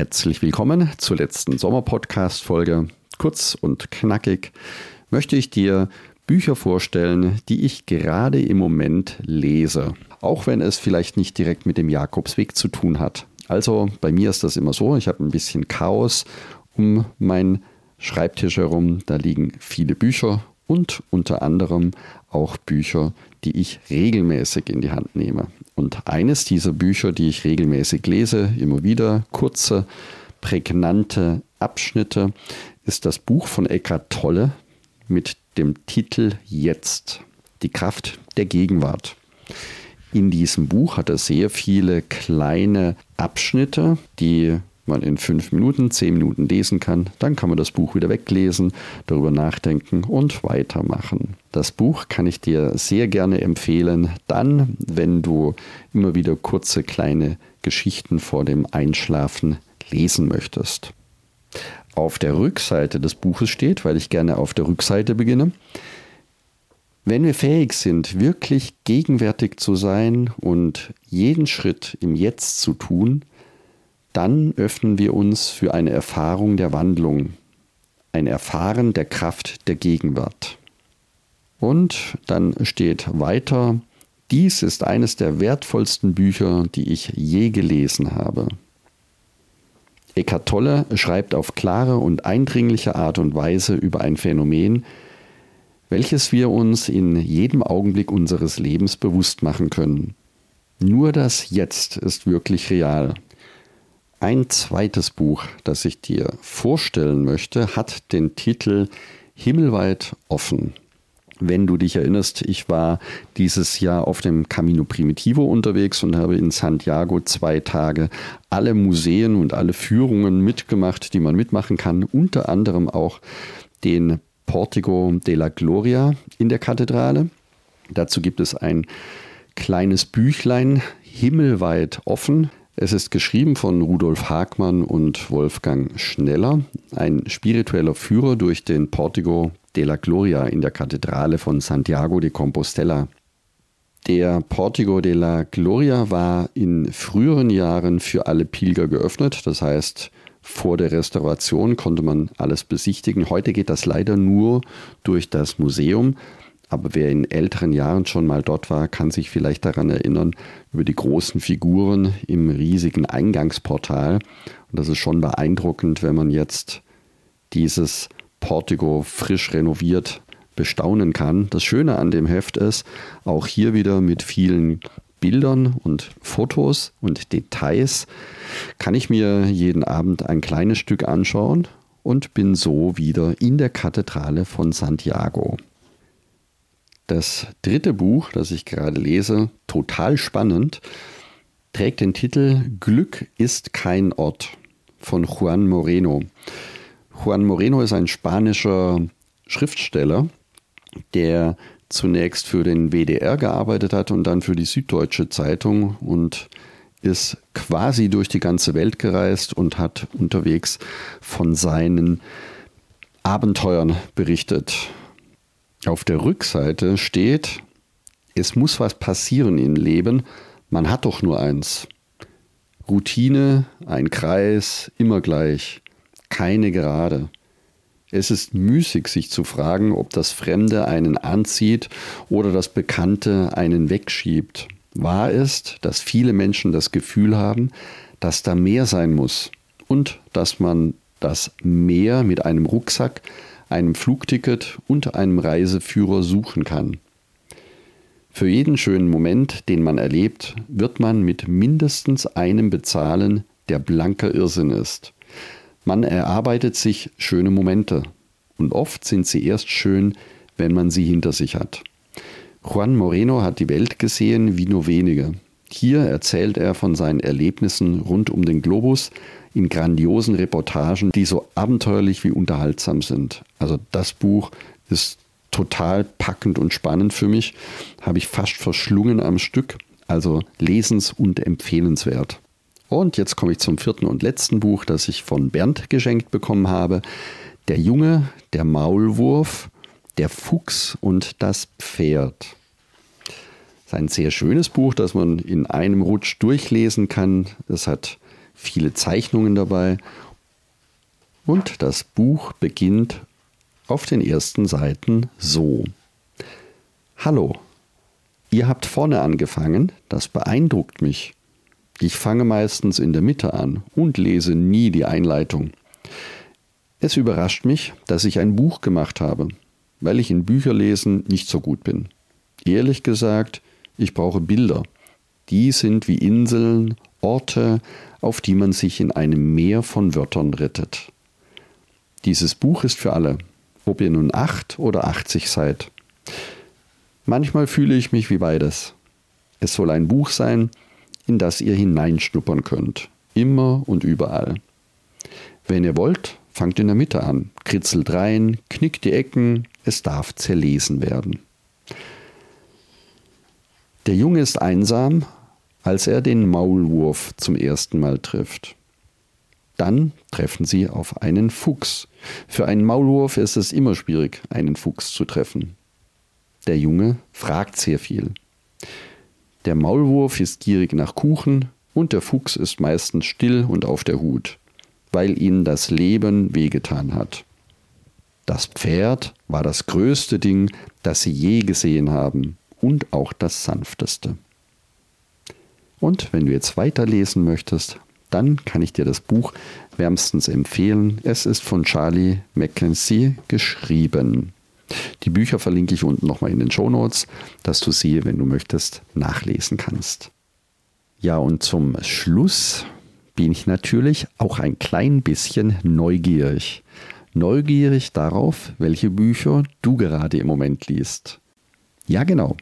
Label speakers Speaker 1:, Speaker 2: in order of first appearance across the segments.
Speaker 1: Herzlich willkommen zur letzten Sommerpodcast-Folge. Kurz und knackig möchte ich dir Bücher vorstellen, die ich gerade im Moment lese. Auch wenn es vielleicht nicht direkt mit dem Jakobsweg zu tun hat. Also bei mir ist das immer so, ich habe ein bisschen Chaos um meinen Schreibtisch herum. Da liegen viele Bücher und unter anderem auch Bücher, die ich regelmäßig in die Hand nehme. Und eines dieser Bücher, die ich regelmäßig lese, immer wieder kurze, prägnante Abschnitte, ist das Buch von Eckhart Tolle mit dem Titel Jetzt, die Kraft der Gegenwart. In diesem Buch hat er sehr viele kleine Abschnitte, die man in fünf Minuten, zehn Minuten lesen kann. Dann kann man das Buch wieder weglesen, darüber nachdenken und weitermachen. Das Buch kann ich dir sehr gerne empfehlen, dann, wenn du immer wieder kurze kleine Geschichten vor dem Einschlafen lesen möchtest. Auf der Rückseite des Buches steht, weil ich gerne auf der Rückseite beginne, wenn wir fähig sind, wirklich gegenwärtig zu sein und jeden Schritt im Jetzt zu tun, dann öffnen wir uns für eine Erfahrung der Wandlung, ein Erfahren der Kraft der Gegenwart. Und dann steht weiter, dies ist eines der wertvollsten Bücher, die ich je gelesen habe. Eckhart Tolle schreibt auf klare und eindringliche Art und Weise über ein Phänomen, welches wir uns in jedem Augenblick unseres Lebens bewusst machen können. Nur das Jetzt ist wirklich real. Ein zweites Buch, das ich dir vorstellen möchte, hat den Titel Himmelweit offen. Wenn du dich erinnerst, ich war dieses Jahr auf dem Camino Primitivo unterwegs und habe in Santiago zwei Tage alle Museen und alle Führungen mitgemacht, die man mitmachen kann, unter anderem auch den Portico de la Gloria in der Kathedrale. Dazu gibt es ein kleines Büchlein, Himmelweit offen, es ist geschrieben von Rudolf Hagmann und Wolfgang Schneller, ein spiritueller Führer durch den Portico de la Gloria in der Kathedrale von Santiago de Compostela. Der Portico de la Gloria war in früheren Jahren für alle Pilger geöffnet, das heißt, vor der Restauration konnte man alles besichtigen. Heute geht das leider nur durch das Museum. Aber wer in älteren Jahren schon mal dort war, kann sich vielleicht daran erinnern, über die großen Figuren im riesigen Eingangsportal. Und das ist schon beeindruckend, wenn man jetzt dieses Portico frisch renoviert bestaunen kann. Das Schöne an dem Heft ist, auch hier wieder mit vielen Bildern und Fotos und Details kann ich mir jeden Abend ein kleines Stück anschauen und bin so wieder in der Kathedrale von Santiago. Das dritte Buch, das ich gerade lese, total spannend, trägt den Titel Glück ist kein Ort von Juan Moreno. Juan Moreno ist ein spanischer Schriftsteller, der zunächst für den WDR gearbeitet hat und dann für die Süddeutsche Zeitung und ist quasi durch die ganze Welt gereist und hat unterwegs von seinen Abenteuern berichtet. Auf der Rückseite steht, es muss was passieren im Leben, man hat doch nur eins. Routine, ein Kreis, immer gleich, keine Gerade. Es ist müßig, sich zu fragen, ob das Fremde einen anzieht oder das Bekannte einen wegschiebt. Wahr ist, dass viele Menschen das Gefühl haben, dass da mehr sein muss und dass man das Mehr mit einem Rucksack einem Flugticket und einem Reiseführer suchen kann. Für jeden schönen Moment, den man erlebt, wird man mit mindestens einem bezahlen, der blanker Irrsinn ist. Man erarbeitet sich schöne Momente und oft sind sie erst schön, wenn man sie hinter sich hat. Juan Moreno hat die Welt gesehen wie nur wenige. Hier erzählt er von seinen Erlebnissen rund um den Globus in grandiosen Reportagen, die so abenteuerlich wie unterhaltsam sind. Also das Buch ist total packend und spannend für mich, habe ich fast verschlungen am Stück, also lesens- und empfehlenswert. Und jetzt komme ich zum vierten und letzten Buch, das ich von Bernd geschenkt bekommen habe. Der Junge, der Maulwurf, der Fuchs und das Pferd. Ist ein sehr schönes Buch, das man in einem Rutsch durchlesen kann. Es hat viele Zeichnungen dabei und das Buch beginnt auf den ersten Seiten so. Hallo, ihr habt vorne angefangen, das beeindruckt mich. Ich fange meistens in der Mitte an und lese nie die Einleitung. Es überrascht mich, dass ich ein Buch gemacht habe, weil ich in Bücherlesen nicht so gut bin. Ehrlich gesagt, ich brauche Bilder. Die sind wie Inseln, Orte, auf die man sich in einem Meer von Wörtern rettet. Dieses Buch ist für alle, ob ihr nun acht oder achtzig seid. Manchmal fühle ich mich wie beides. Es soll ein Buch sein, in das ihr hineinschnuppern könnt, immer und überall. Wenn ihr wollt, fangt in der Mitte an, kritzelt rein, knickt die Ecken, es darf zerlesen werden. Der Junge ist einsam, als er den Maulwurf zum ersten Mal trifft. Dann treffen sie auf einen Fuchs. Für einen Maulwurf ist es immer schwierig, einen Fuchs zu treffen. Der Junge fragt sehr viel. Der Maulwurf ist gierig nach Kuchen und der Fuchs ist meistens still und auf der Hut, weil ihnen das Leben wehgetan hat. Das Pferd war das größte Ding, das sie je gesehen haben und auch das sanfteste. Und wenn du jetzt weiterlesen möchtest, dann kann ich dir das Buch wärmstens empfehlen. Es ist von Charlie Mackenzie geschrieben. Die Bücher verlinke ich unten nochmal in den Show Notes, dass du sie, wenn du möchtest, nachlesen kannst. Ja, und zum Schluss bin ich natürlich auch ein klein bisschen neugierig. Neugierig darauf, welche Bücher du gerade im Moment liest. Ja, genau.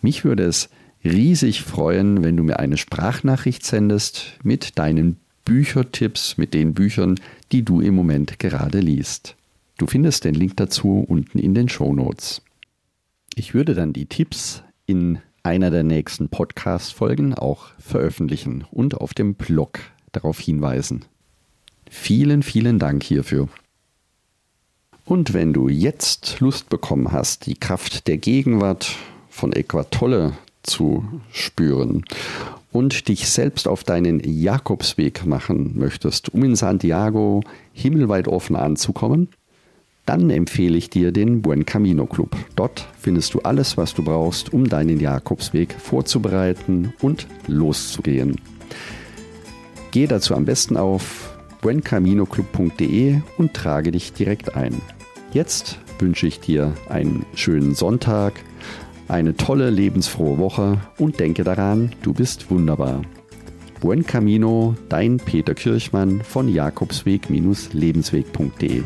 Speaker 1: Mich würde es riesig freuen, wenn du mir eine Sprachnachricht sendest mit deinen Büchertipps, mit den Büchern, die du im Moment gerade liest. Du findest den Link dazu unten in den Show Notes. Ich würde dann die Tipps in einer der nächsten Podcast-Folgen auch veröffentlichen und auf dem Blog darauf hinweisen. Vielen, vielen Dank hierfür. Und wenn du jetzt Lust bekommen hast, die Kraft der Gegenwart von Equatolle zu spüren und dich selbst auf deinen Jakobsweg machen möchtest, um in Santiago himmelweit offen anzukommen, dann empfehle ich dir den Buen Camino Club. Dort findest du alles, was du brauchst, um deinen Jakobsweg vorzubereiten und loszugehen. Gehe dazu am besten auf buencaminoclub.de und trage dich direkt ein. Jetzt wünsche ich dir einen schönen Sonntag, eine tolle, lebensfrohe Woche und denke daran, du bist wunderbar. Buen Camino, dein Peter Kirchmann von Jakobsweg-lebensweg.de